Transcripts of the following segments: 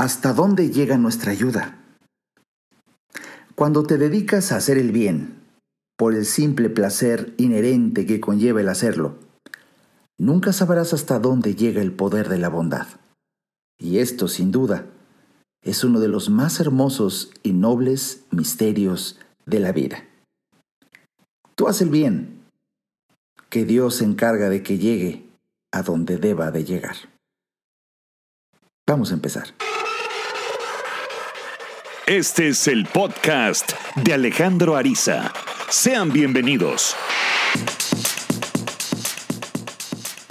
¿Hasta dónde llega nuestra ayuda? Cuando te dedicas a hacer el bien, por el simple placer inherente que conlleva el hacerlo, nunca sabrás hasta dónde llega el poder de la bondad. Y esto, sin duda, es uno de los más hermosos y nobles misterios de la vida. Tú haz el bien, que Dios se encarga de que llegue a donde deba de llegar. Vamos a empezar. Este es el podcast de Alejandro Ariza. Sean bienvenidos.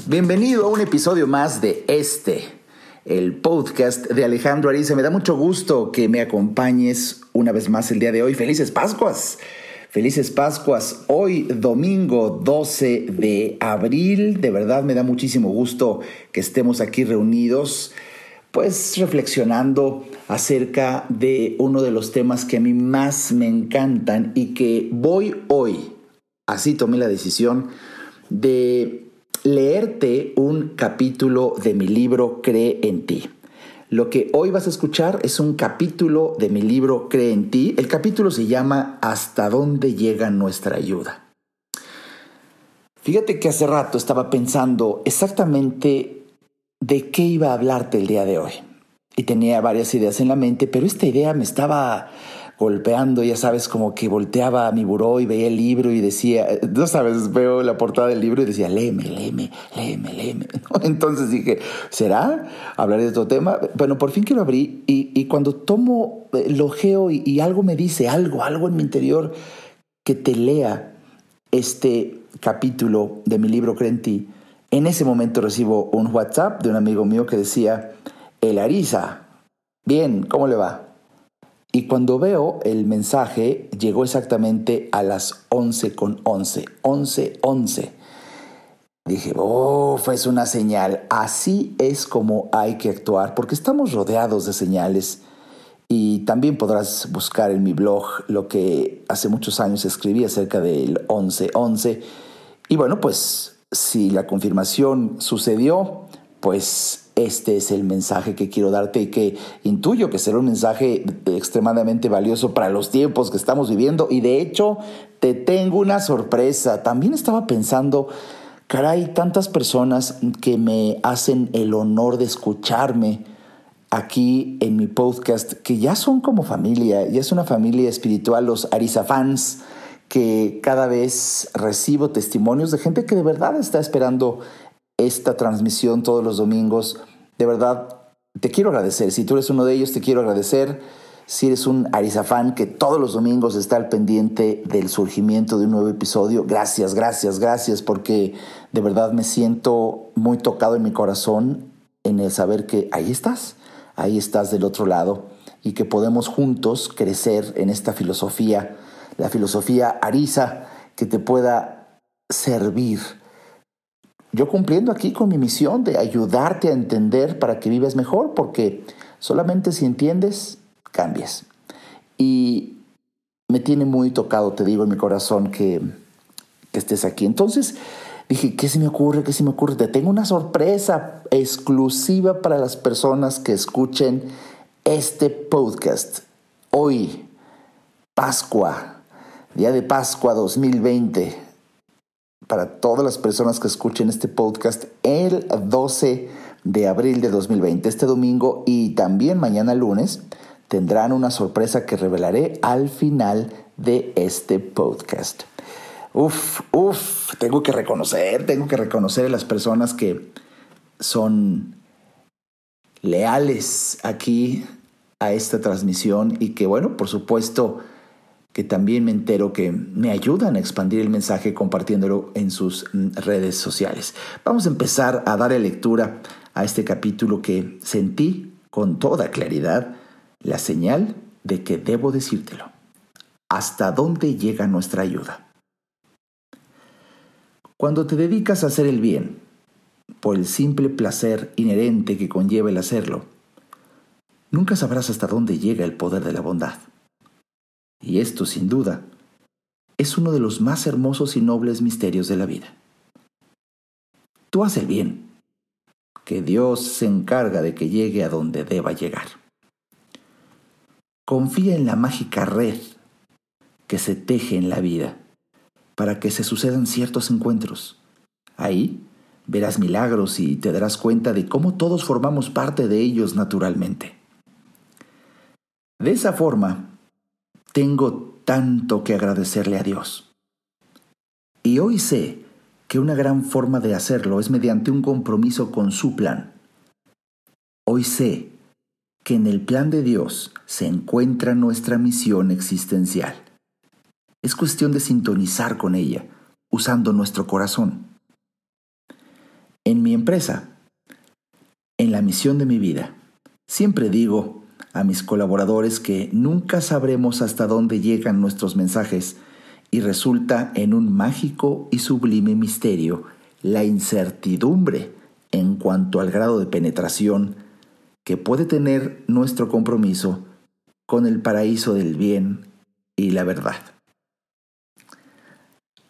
Bienvenido a un episodio más de este, el podcast de Alejandro Ariza. Me da mucho gusto que me acompañes una vez más el día de hoy. Felices Pascuas. Felices Pascuas. Hoy domingo 12 de abril. De verdad me da muchísimo gusto que estemos aquí reunidos pues reflexionando acerca de uno de los temas que a mí más me encantan y que voy hoy, así tomé la decisión, de leerte un capítulo de mi libro Cree en ti. Lo que hoy vas a escuchar es un capítulo de mi libro Cree en ti. El capítulo se llama ¿Hasta dónde llega nuestra ayuda? Fíjate que hace rato estaba pensando exactamente de qué iba a hablarte el día de hoy. Y tenía varias ideas en la mente, pero esta idea me estaba golpeando, ya sabes, como que volteaba a mi buró y veía el libro y decía, no sabes, veo la portada del libro y decía, léeme, léeme, léeme, léeme. Entonces dije, ¿será? ¿Hablaré de otro tema? Bueno, por fin que lo abrí y, cuando tomo, eh, lo geo y, y algo me dice, algo, algo en mi interior que te lea este capítulo de mi libro Cree en ese momento recibo un WhatsApp de un amigo mío que decía, El Arisa, bien, ¿cómo le va? Y cuando veo el mensaje, llegó exactamente a las 11 con 11, 11, 11. Dije, oh, fue una señal. Así es como hay que actuar, porque estamos rodeados de señales. Y también podrás buscar en mi blog lo que hace muchos años escribí acerca del 11-11. Y bueno, pues si la confirmación sucedió, pues este es el mensaje que quiero darte y que intuyo que será un mensaje extremadamente valioso para los tiempos que estamos viviendo. Y de hecho, te tengo una sorpresa. También estaba pensando, caray, tantas personas que me hacen el honor de escucharme aquí en mi podcast, que ya son como familia, ya es una familia espiritual, los Arisa fans que cada vez recibo testimonios de gente que de verdad está esperando esta transmisión todos los domingos. De verdad, te quiero agradecer. Si tú eres uno de ellos, te quiero agradecer. Si eres un Arizafán que todos los domingos está al pendiente del surgimiento de un nuevo episodio, gracias, gracias, gracias, porque de verdad me siento muy tocado en mi corazón en el saber que ahí estás, ahí estás del otro lado y que podemos juntos crecer en esta filosofía la filosofía Arisa que te pueda servir. Yo cumpliendo aquí con mi misión de ayudarte a entender para que vivas mejor, porque solamente si entiendes, cambias. Y me tiene muy tocado, te digo, en mi corazón que, que estés aquí. Entonces dije, ¿qué se me ocurre? ¿Qué se me ocurre? Te tengo una sorpresa exclusiva para las personas que escuchen este podcast. Hoy, Pascua, Día de Pascua 2020. Para todas las personas que escuchen este podcast, el 12 de abril de 2020, este domingo y también mañana lunes, tendrán una sorpresa que revelaré al final de este podcast. Uf, uf, tengo que reconocer, tengo que reconocer a las personas que son leales aquí a esta transmisión y que, bueno, por supuesto, que también me entero que me ayudan a expandir el mensaje compartiéndolo en sus mm, redes sociales. Vamos a empezar a darle lectura a este capítulo que sentí con toda claridad la señal de que debo decírtelo. ¿Hasta dónde llega nuestra ayuda? Cuando te dedicas a hacer el bien, por el simple placer inherente que conlleva el hacerlo, nunca sabrás hasta dónde llega el poder de la bondad. Y esto, sin duda, es uno de los más hermosos y nobles misterios de la vida. Tú haz el bien, que Dios se encarga de que llegue a donde deba llegar. Confía en la mágica red que se teje en la vida para que se sucedan ciertos encuentros. Ahí verás milagros y te darás cuenta de cómo todos formamos parte de ellos naturalmente. De esa forma, tengo tanto que agradecerle a Dios. Y hoy sé que una gran forma de hacerlo es mediante un compromiso con su plan. Hoy sé que en el plan de Dios se encuentra nuestra misión existencial. Es cuestión de sintonizar con ella, usando nuestro corazón. En mi empresa, en la misión de mi vida, siempre digo a mis colaboradores que nunca sabremos hasta dónde llegan nuestros mensajes y resulta en un mágico y sublime misterio la incertidumbre en cuanto al grado de penetración que puede tener nuestro compromiso con el paraíso del bien y la verdad.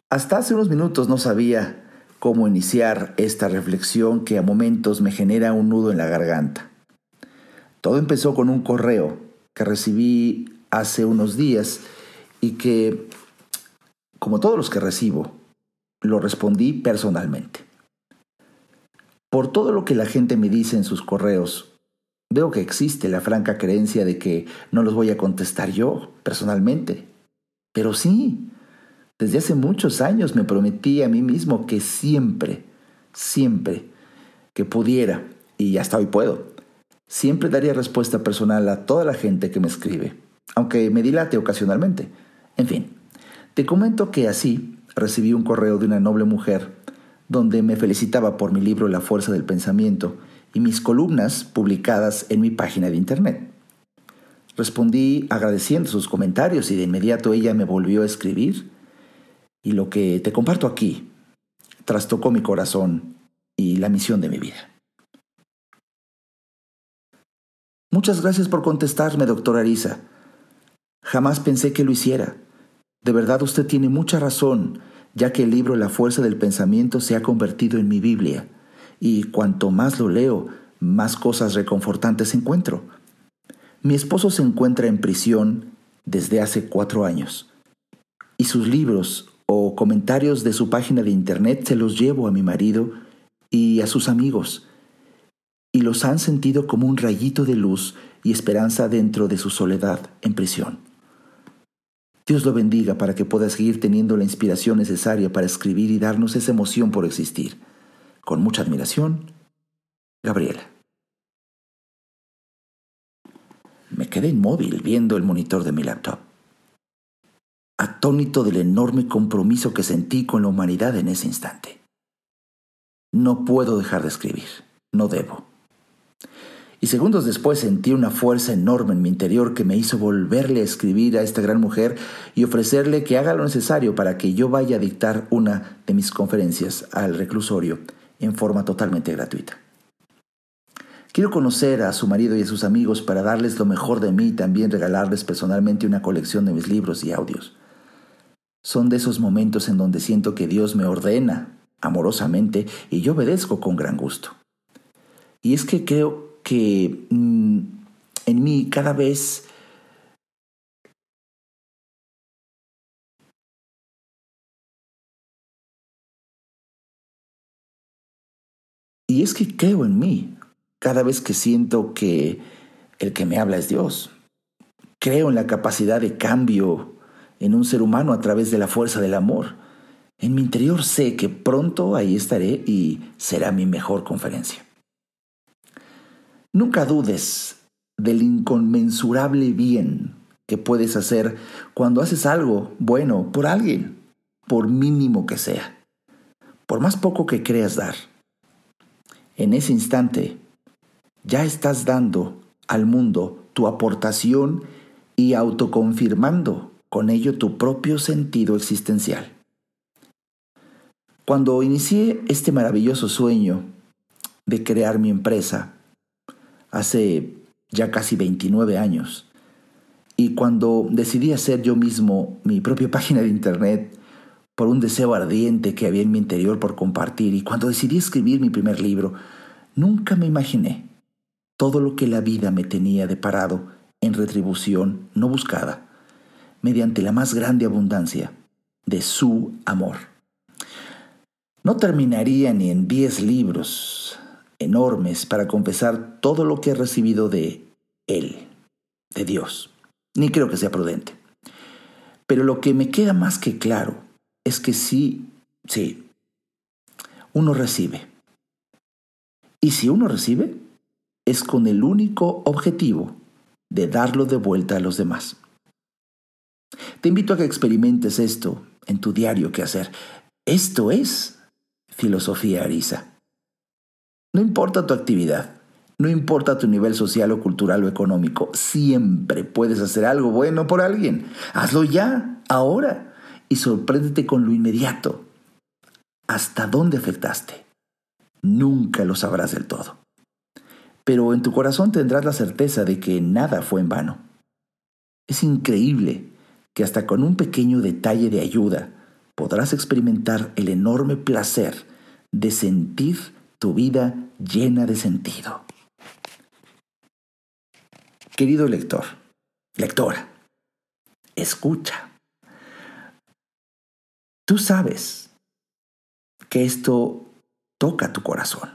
Hasta hace unos minutos no sabía cómo iniciar esta reflexión que a momentos me genera un nudo en la garganta. Todo empezó con un correo que recibí hace unos días y que como todos los que recibo, lo respondí personalmente. Por todo lo que la gente me dice en sus correos, veo que existe la franca creencia de que no los voy a contestar yo, personalmente. Pero sí, desde hace muchos años me prometí a mí mismo que siempre, siempre que pudiera, y hasta hoy puedo, siempre daría respuesta personal a toda la gente que me escribe, aunque me dilate ocasionalmente. En fin, te comento que así recibí un correo de una noble mujer donde me felicitaba por mi libro La fuerza del pensamiento y mis columnas publicadas en mi página de internet. Respondí agradeciendo sus comentarios y de inmediato ella me volvió a escribir y lo que te comparto aquí trastocó mi corazón y la misión de mi vida. Muchas gracias por contestarme, doctora Arisa. Jamás pensé que lo hiciera. De verdad usted tiene mucha razón, ya que el libro La fuerza del pensamiento se ha convertido en mi Biblia, y cuanto más lo leo, más cosas reconfortantes encuentro. Mi esposo se encuentra en prisión desde hace cuatro años, y sus libros o comentarios de su página de internet se los llevo a mi marido y a sus amigos, y los han sentido como un rayito de luz y esperanza dentro de su soledad en prisión. Dios lo bendiga para que pueda seguir teniendo la inspiración necesaria para escribir y darnos esa emoción por existir. Con mucha admiración, Gabriela. Me quedé inmóvil viendo el monitor de mi laptop, atónito del enorme compromiso que sentí con la humanidad en ese instante. No puedo dejar de escribir, no debo y segundos después sentí una fuerza enorme en mi interior que me hizo volverle a escribir a esta gran mujer y ofrecerle que haga lo necesario para que yo vaya a dictar una de mis conferencias al reclusorio en forma totalmente gratuita. Quiero conocer a su marido y a sus amigos para darles lo mejor de mí y también regalarles personalmente una colección de mis libros y audios. Son de esos momentos en donde siento que Dios me ordena amorosamente y yo obedezco con gran gusto. Y es que creo que mm, en mí cada vez Y es que creo en mí cada vez que siento que el que me habla es Dios. Creo en la capacidad de cambio en un ser humano a través de la fuerza del amor. En mi interior sé que pronto ahí estaré y será mi mejor conferencia. Nunca dudes del inconmensurable bien que puedes hacer cuando haces algo bueno por alguien, por mínimo que sea, por más poco que creas dar. En ese instante, ya estás dando al mundo tu aportación y autoconfirmando con ello tu propio sentido existencial. Cuando inicié este maravilloso sueño de crear mi empresa, hace ya casi 29 años. Y cuando decidí hacer yo mismo mi propia página de internet por un deseo ardiente que había en mi interior por compartir, y cuando decidí escribir mi primer libro, nunca me imaginé todo lo que la vida me tenía deparado en retribución no buscada, mediante la más grande abundancia de su amor. No terminaría ni en diez libros enormes para confesar todo lo que he recibido de Él, de Dios. Ni creo que sea prudente. Pero lo que me queda más que claro es que sí, sí, uno recibe. Y si uno recibe, es con el único objetivo de darlo de vuelta a los demás. Te invito a que experimentes esto en tu diario que hacer. Esto es filosofía Arisa. No importa tu actividad, no importa tu nivel social o cultural o económico, siempre puedes hacer algo bueno por alguien. Hazlo ya, ahora, y sorpréndete con lo inmediato. ¿Hasta dónde afectaste? Nunca lo sabrás del todo. Pero en tu corazón tendrás la certeza de que nada fue en vano. Es increíble que hasta con un pequeño detalle de ayuda podrás experimentar el enorme placer de sentir tu vida llena de sentido. Querido lector, lectora, escucha. Tú sabes que esto toca tu corazón.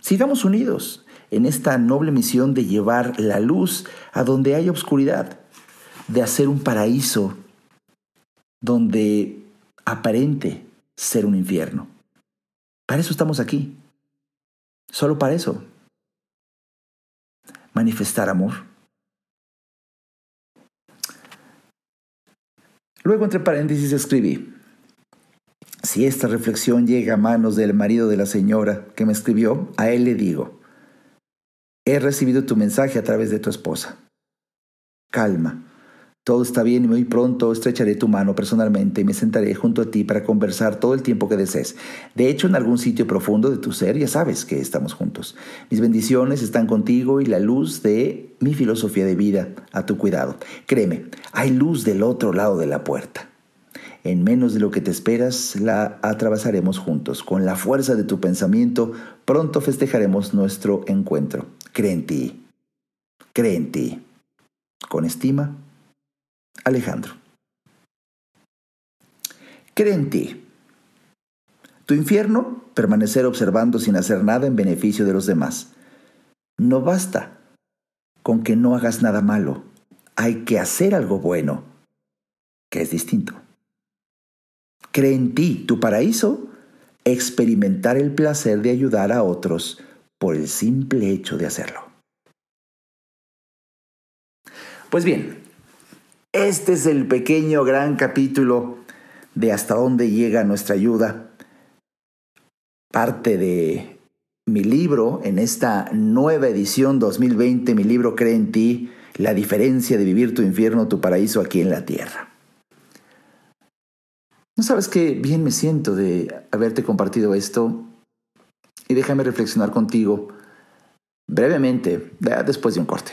Sigamos unidos en esta noble misión de llevar la luz a donde hay oscuridad de hacer un paraíso donde aparente ser un infierno. Para eso estamos aquí. Solo para eso. Manifestar amor. Luego entre paréntesis escribí, si esta reflexión llega a manos del marido de la señora que me escribió, a él le digo, he recibido tu mensaje a través de tu esposa. Calma, todo está bien y muy pronto estrecharé tu mano personalmente y me sentaré junto a ti para conversar todo el tiempo que desees. De hecho, en algún sitio profundo de tu ser ya sabes que estamos juntos. Mis bendiciones están contigo y la luz de mi filosofía de vida a tu cuidado. Créeme, hay luz del otro lado de la puerta. En menos de lo que te esperas, la atravesaremos juntos. Con la fuerza de tu pensamiento, pronto festejaremos nuestro encuentro. Cree en ti. Cree en ti. Con estima, Alejandro. Cree en ti. Tu infierno, permanecer observando sin hacer nada en beneficio de los demás. No basta con que no hagas nada malo. Hay que hacer algo bueno, que es distinto. Cree en ti, tu paraíso, experimentar el placer de ayudar a otros por el simple hecho de hacerlo. Pues bien, este es el pequeño gran capítulo de hasta dónde llega nuestra ayuda. Parte de mi libro en esta nueva edición 2020, mi libro Cree en ti, la diferencia de vivir tu infierno, tu paraíso aquí en la tierra. No sabes qué bien me siento de haberte compartido esto y déjame reflexionar contigo brevemente después de un corte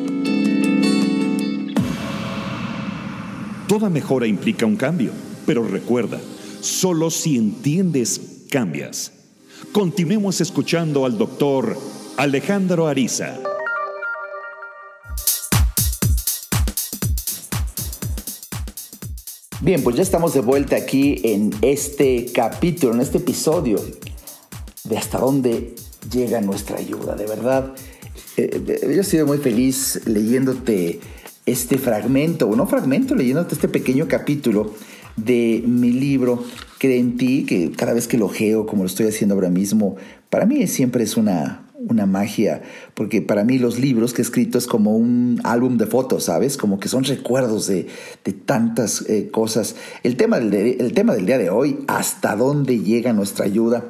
Toda mejora implica un cambio, pero recuerda, solo si entiendes, cambias. Continuemos escuchando al doctor Alejandro Ariza. Bien, pues ya estamos de vuelta aquí en este capítulo, en este episodio de hasta dónde llega nuestra ayuda. De verdad, eh, yo he sido muy feliz leyéndote este fragmento, o no fragmento, leyéndote este pequeño capítulo de mi libro Cree en ti, que cada vez que lo geo, como lo estoy haciendo ahora mismo, para mí siempre es una, una magia, porque para mí los libros que he escrito es como un álbum de fotos, ¿sabes? Como que son recuerdos de, tantas eh, cosas. El tema, del, el tema del día de hoy, hasta dónde llega nuestra ayuda.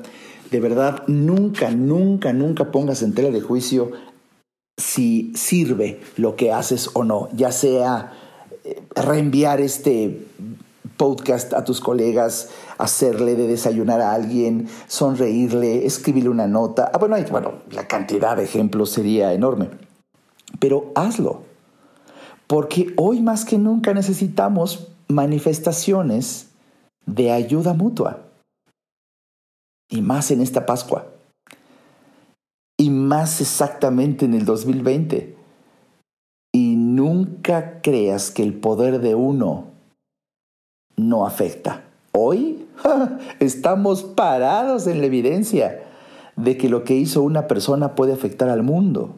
De verdad, nunca, nunca, nunca pongas en tela de juicio si sirve lo que haces o no, ya sea eh, reenviar este podcast a tus colegas, hacerle de desayunar a alguien, sonreírle, escribirle una nota. Ah, bueno, bueno, la cantidad de ejemplos sería enorme. Pero hazlo. Porque hoy más que nunca necesitamos manifestaciones de ayuda mutua. Y más en esta Pascua. Y más exactamente en el 2020. Y nunca creas que el poder de uno no afecta. Hoy estamos parados en la evidencia de que lo que hizo una persona puede afectar al mundo.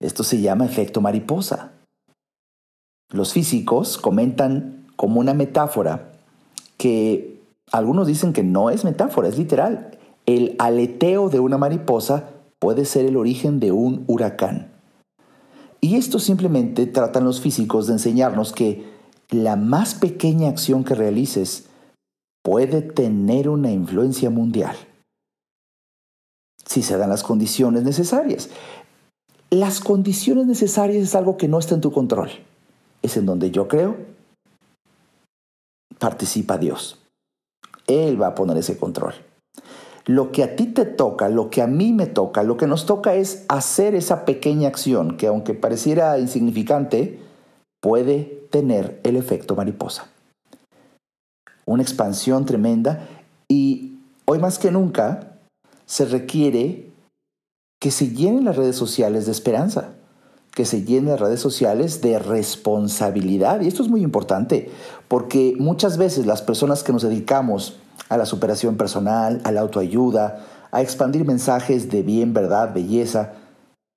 Esto se llama efecto mariposa. Los físicos comentan como una metáfora que algunos dicen que no es metáfora, es literal. El aleteo de una mariposa puede ser el origen de un huracán. Y esto simplemente tratan los físicos de enseñarnos que la más pequeña acción que realices puede tener una influencia mundial si se dan las condiciones necesarias. Las condiciones necesarias es algo que no está en tu control. Es en donde yo creo, participa Dios. Él va a poner ese control. Lo que a ti te toca, lo que a mí me toca, lo que nos toca es hacer esa pequeña acción que aunque pareciera insignificante, puede tener el efecto mariposa. Una expansión tremenda y hoy más que nunca se requiere que se llenen las redes sociales de esperanza, que se llenen las redes sociales de responsabilidad. Y esto es muy importante porque muchas veces las personas que nos dedicamos a la superación personal, a la autoayuda, a expandir mensajes de bien, verdad, belleza,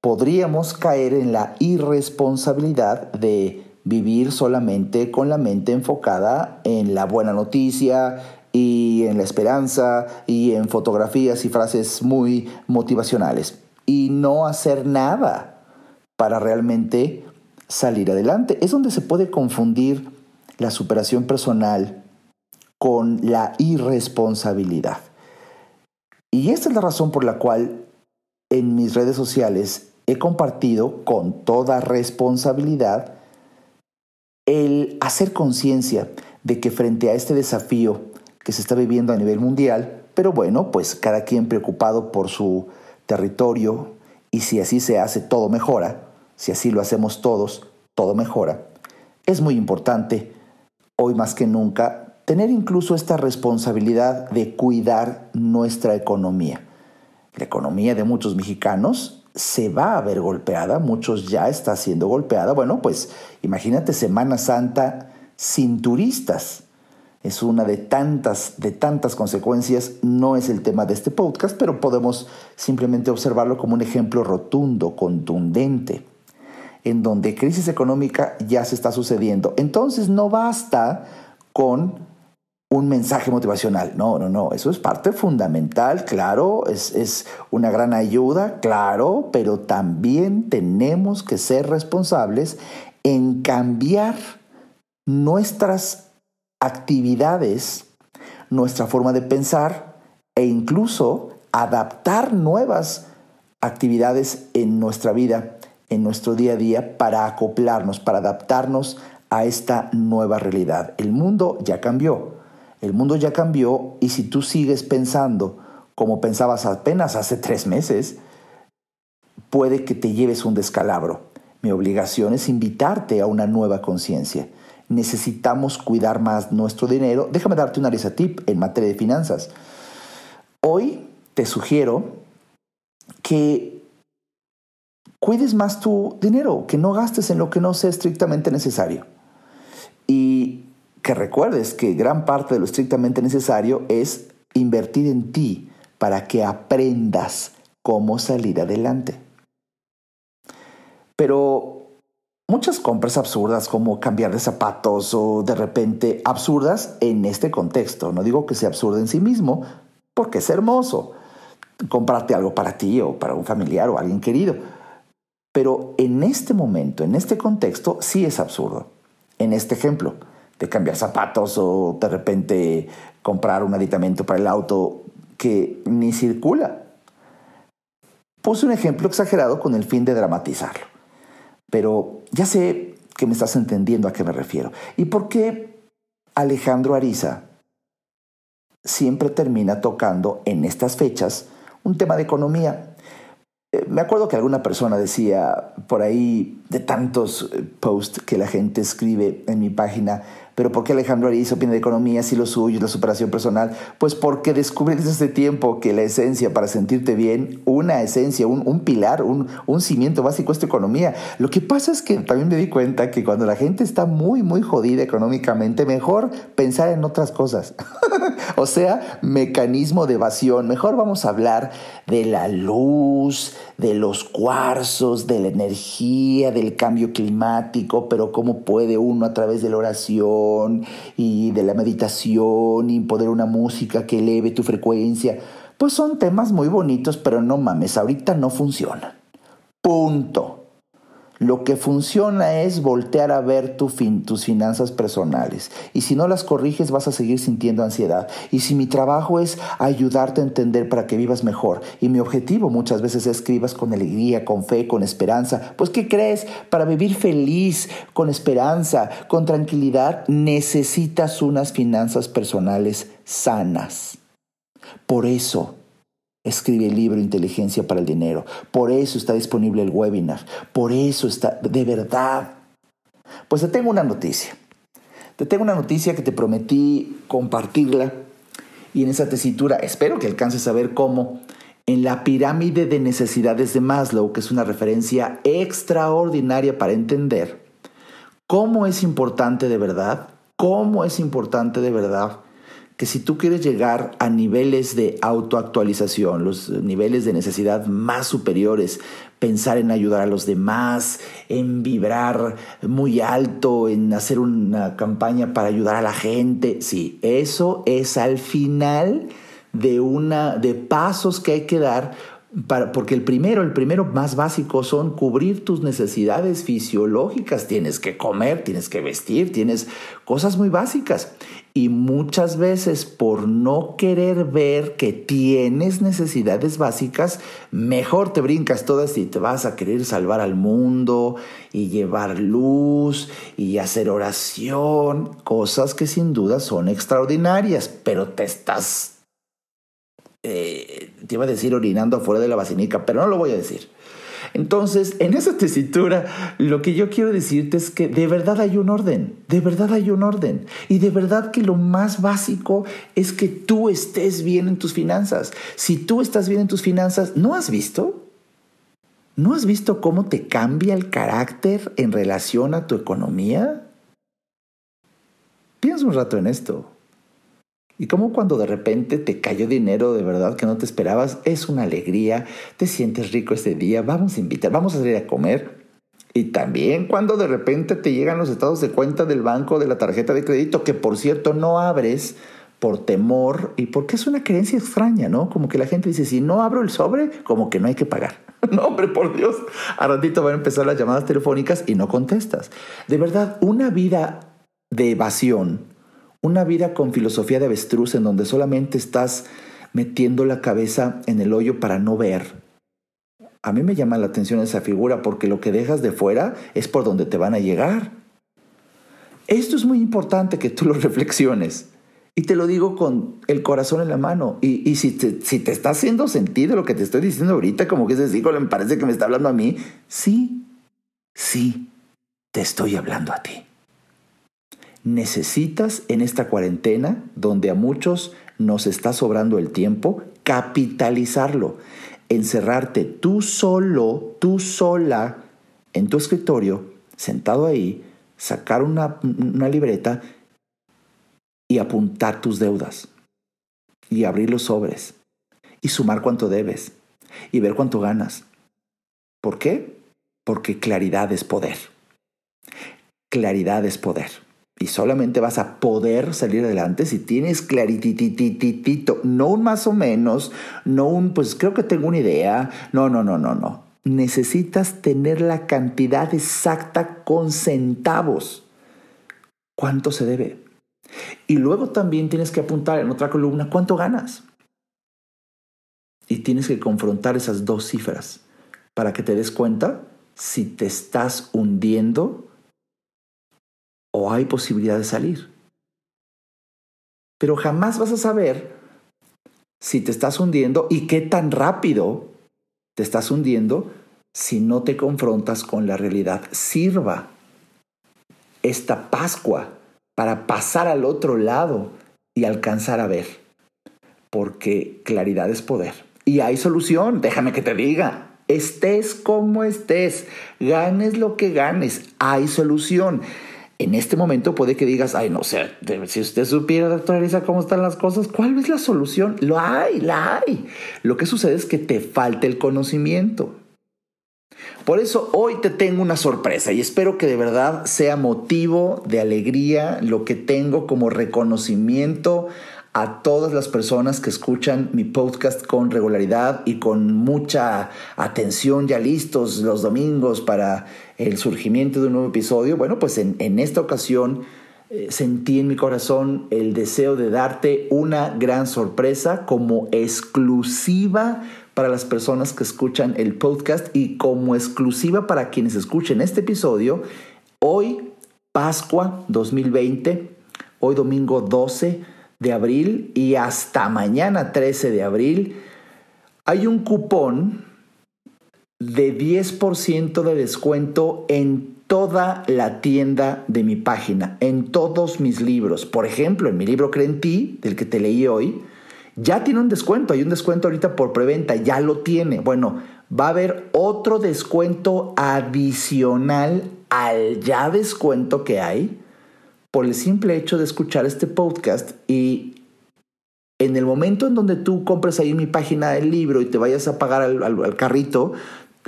podríamos caer en la irresponsabilidad de vivir solamente con la mente enfocada en la buena noticia y en la esperanza y en fotografías y frases muy motivacionales y no hacer nada para realmente salir adelante. Es donde se puede confundir la superación personal con la irresponsabilidad. Y esta es la razón por la cual en mis redes sociales he compartido con toda responsabilidad el hacer conciencia de que frente a este desafío que se está viviendo a nivel mundial, pero bueno, pues cada quien preocupado por su territorio y si así se hace todo mejora, si así lo hacemos todos, todo mejora, es muy importante hoy más que nunca tener incluso esta responsabilidad de cuidar nuestra economía. La economía de muchos mexicanos se va a ver golpeada, muchos ya está siendo golpeada. Bueno, pues imagínate Semana Santa sin turistas. Es una de tantas, de tantas consecuencias. No es el tema de este podcast, pero podemos simplemente observarlo como un ejemplo rotundo, contundente, en donde crisis económica ya se está sucediendo. Entonces no basta con un mensaje motivacional. No, no, no, eso es parte fundamental, claro, es, es, una gran ayuda, claro, pero también tenemos que ser responsables en cambiar nuestras actividades, nuestra forma de pensar e incluso adaptar nuevas actividades en nuestra vida, en nuestro día a día, para acoplarnos, para adaptarnos a esta nueva realidad. El mundo ya cambió el mundo ya cambió y si tú sigues pensando como pensabas apenas hace tres meses, puede que te lleves un descalabro. Mi obligación es invitarte a una nueva conciencia. Necesitamos cuidar más nuestro dinero. Déjame darte una lista tip en materia de finanzas. Hoy te sugiero que cuides más tu dinero, que no gastes en lo que no sea estrictamente necesario. Que recuerdes que gran parte de lo estrictamente necesario es invertir en ti para que aprendas cómo salir adelante. Pero muchas compras absurdas como cambiar de zapatos o de repente absurdas en este contexto. No digo que sea absurdo en sí mismo, porque es hermoso comprarte algo para ti o para un familiar o alguien querido. Pero en este momento, en este contexto, sí es absurdo. En este ejemplo, de cambiar zapatos o de repente comprar un aditamento para el auto que ni circula. Puse un ejemplo exagerado con el fin de dramatizarlo. Pero ya sé que me estás entendiendo a qué me refiero. ¿Y por qué Alejandro Ariza siempre termina tocando en estas fechas un tema de economía? Eh, me acuerdo que alguna persona decía por ahí de tantos eh, posts que la gente escribe en mi página, pero ¿por qué Alejandro Ariza opina de economía si lo suyo es la superación personal? Pues porque descubrí desde este tiempo que la esencia para sentirte bien, una esencia, un, pilar, un, un, cimiento básico es tu economía. Lo que pasa es que también me di cuenta que cuando la gente está muy, muy jodida económicamente, mejor pensar en otras cosas. o sea, mecanismo de evasión. Mejor vamos a hablar de la luz, de los cuarzos, de la energía, del cambio climático, pero cómo puede uno a través de la oración y de la meditación y poder una música que eleve tu frecuencia. Pues son temas muy bonitos, pero no mames, ahorita no funcionan. Punto. Lo que funciona es voltear a ver tus finanzas personales. Y si no las corriges vas a seguir sintiendo ansiedad. Y si mi trabajo es ayudarte a entender para que vivas mejor, y mi objetivo muchas veces es que con alegría, con fe, con esperanza, pues ¿qué crees? Para vivir feliz, con esperanza, con tranquilidad, necesitas unas finanzas personales sanas. Por eso, Escribe el libro Inteligencia para el Dinero. Por eso está disponible el webinar. Por eso está, de verdad. Pues te tengo una noticia. Te tengo una noticia que te prometí compartirla. Y en esa tesitura, espero que alcances a ver cómo, en la pirámide de necesidades de Maslow, que es una referencia extraordinaria para entender cómo es importante de verdad, cómo es importante de verdad que si tú quieres llegar a niveles de autoactualización, los niveles de necesidad más superiores, pensar en ayudar a los demás, en vibrar muy alto, en hacer una campaña para ayudar a la gente, sí, eso es al final de una de pasos que hay que dar porque el primero, el primero más básico son cubrir tus necesidades fisiológicas. Tienes que comer, tienes que vestir, tienes cosas muy básicas. Y muchas veces por no querer ver que tienes necesidades básicas, mejor te brincas todas y te vas a querer salvar al mundo y llevar luz y hacer oración, cosas que sin duda son extraordinarias, pero te estás eh, te iba a decir orinando afuera de la basinica, pero no lo voy a decir. Entonces, en esa tesitura, lo que yo quiero decirte es que de verdad hay un orden, de verdad hay un orden. Y de verdad que lo más básico es que tú estés bien en tus finanzas. Si tú estás bien en tus finanzas, ¿no has visto? ¿No has visto cómo te cambia el carácter en relación a tu economía? Piensa un rato en esto. Y como cuando de repente te cayó dinero de verdad que no te esperabas, es una alegría, te sientes rico ese día, vamos a invitar, vamos a salir a comer. Y también cuando de repente te llegan los estados de cuenta del banco, de la tarjeta de crédito, que por cierto no abres por temor y porque es una creencia extraña, ¿no? Como que la gente dice, si no abro el sobre, como que no hay que pagar. No, hombre, por Dios, a ratito van a empezar las llamadas telefónicas y no contestas. De verdad, una vida de evasión una vida con filosofía de avestruz en donde solamente estás metiendo la cabeza en el hoyo para no ver. A mí me llama la atención esa figura porque lo que dejas de fuera es por donde te van a llegar. Esto es muy importante que tú lo reflexiones. Y te lo digo con el corazón en la mano. Y, si, te, si te está haciendo sentido lo que te estoy diciendo ahorita, como que ese digo, me parece que me está hablando a mí, sí, sí, te estoy hablando a ti necesitas en esta cuarentena, donde a muchos nos está sobrando el tiempo, capitalizarlo, encerrarte tú solo, tú sola, en tu escritorio, sentado ahí, sacar una, libreta y apuntar tus deudas y abrir los sobres y sumar cuánto debes y ver cuánto ganas. ¿Por qué? Porque claridad es poder. claridad es poder. Y solamente vas a poder salir adelante si tienes clarititititito, no un más o menos, no un pues creo que tengo una idea. No, no, no, no, no. Necesitas tener la cantidad exacta con centavos. ¿Cuánto se debe? Y luego también tienes que apuntar en otra columna cuánto ganas. Y tienes que confrontar esas dos cifras para que te des cuenta si te estás hundiendo o hay posibilidad de salir. Pero jamás vas a saber si te estás hundiendo y qué tan rápido te estás hundiendo si no te confrontas con la realidad. Sirva esta Pascua para pasar al otro lado y alcanzar a ver. Porque claridad es poder. Y hay solución, déjame que te diga. Estés como estés, ganes lo que ganes, hay solución. En este momento puede que digas, ay, no sé, si usted supiera, doctora Elisa, cómo están las cosas, ¿cuál es la solución? Lo hay, la hay. Lo que sucede es que te falta el conocimiento. Por eso hoy te tengo una sorpresa y espero que de verdad sea motivo de alegría lo que tengo como reconocimiento a todas las personas que escuchan mi podcast con regularidad y con mucha atención, ya listos los domingos para el surgimiento de un nuevo episodio. Bueno, pues en, esta ocasión eh, sentí en mi corazón el deseo de darte una gran sorpresa como exclusiva para las personas que escuchan el podcast y como exclusiva para quienes escuchen este episodio. Hoy, Pascua 2020, hoy domingo 12 de abril y hasta mañana 13 de abril hay un cupón de 10% de descuento en toda la tienda de mi página, en todos mis libros. Por ejemplo, en mi libro Crentí, del que te leí hoy, ya tiene un descuento, hay un descuento ahorita por preventa, ya lo tiene. Bueno, va a haber otro descuento adicional al ya descuento que hay por el simple hecho de escuchar este podcast y en el momento en donde tú compres ahí mi página del libro y te vayas a pagar al, carrito,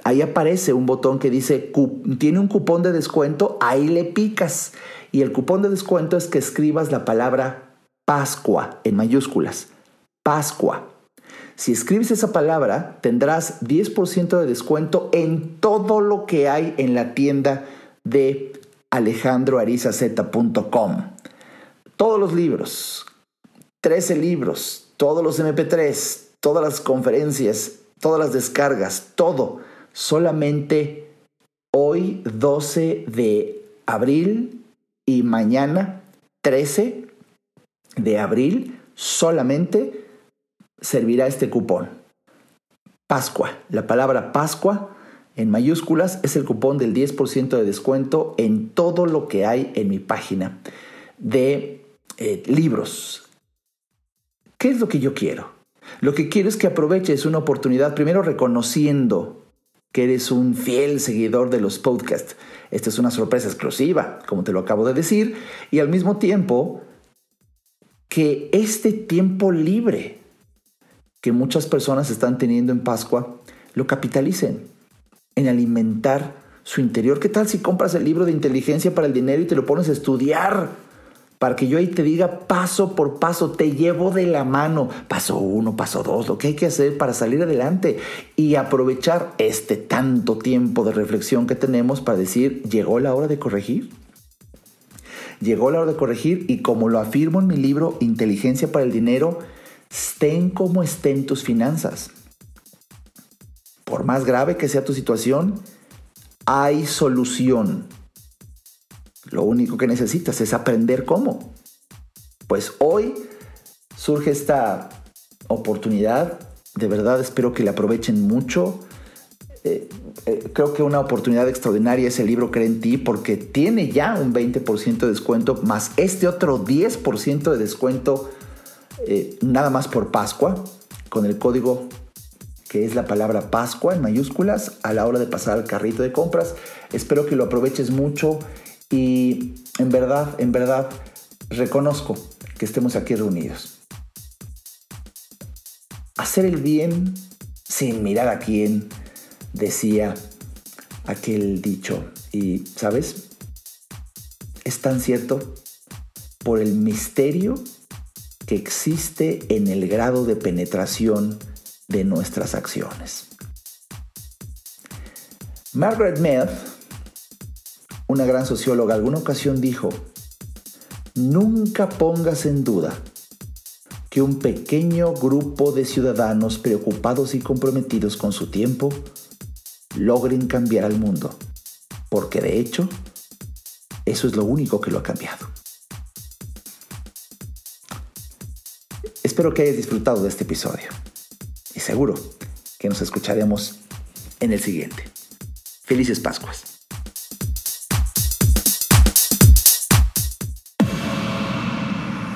ahí aparece un botón que dice, tiene un cupón de descuento, ahí le picas. Y el cupón de descuento es que escribas la palabra Pascua en mayúsculas. Pascua. Si escribes esa palabra, tendrás 10% de descuento en todo lo que hay en la tienda de alejandroarizaz.com. Todos los libros, 13 libros, todos los MP3, todas las conferencias, todas las descargas, todo, solamente hoy 12 de abril y mañana 13 de abril solamente servirá este cupón. Pascua, la palabra Pascua en mayúsculas es el cupón del 10% de descuento en todo lo que hay en mi página de eh, libros. ¿Qué es lo que yo quiero? Lo que quiero es que aproveches una oportunidad, primero reconociendo que eres un fiel seguidor de los podcasts. Esta es una sorpresa exclusiva, como te lo acabo de decir, y al mismo tiempo que este tiempo libre que muchas personas están teniendo en Pascua, lo capitalicen en alimentar su interior. ¿Qué tal si compras el libro de inteligencia para el dinero y te lo pones a estudiar? Para que yo ahí te diga paso por paso, te llevo de la mano, paso uno, paso dos, lo que hay que hacer para salir adelante y aprovechar este tanto tiempo de reflexión que tenemos para decir, llegó la hora de corregir. Llegó la hora de corregir y como lo afirmo en mi libro Inteligencia para el Dinero, estén como estén tus finanzas por más grave que sea tu situación, hay solución. Lo único que necesitas es aprender cómo. Pues hoy surge esta oportunidad. De verdad espero que la aprovechen mucho. Eh, eh, creo que una oportunidad extraordinaria es el libro Cree en ti porque tiene ya un 20% de descuento más este otro 10% de descuento eh, nada más por Pascua con el código que es la palabra Pascua en mayúsculas a la hora de pasar al carrito de compras. Espero que lo aproveches mucho y en verdad, en verdad, reconozco que estemos aquí reunidos. Hacer el bien sin mirar a quién, decía aquel dicho. Y, ¿sabes? es tan cierto por el misterio que existe en el grado de penetración de nuestras acciones. Margaret Mead, una gran socióloga, alguna ocasión dijo, nunca pongas en duda que un pequeño grupo de ciudadanos preocupados y comprometidos con su tiempo logren cambiar al mundo, porque de hecho, eso es lo único que lo ha cambiado. Espero que hayas disfrutado de este episodio y seguro que nos escucharemos en el siguiente. Felices Pascuas.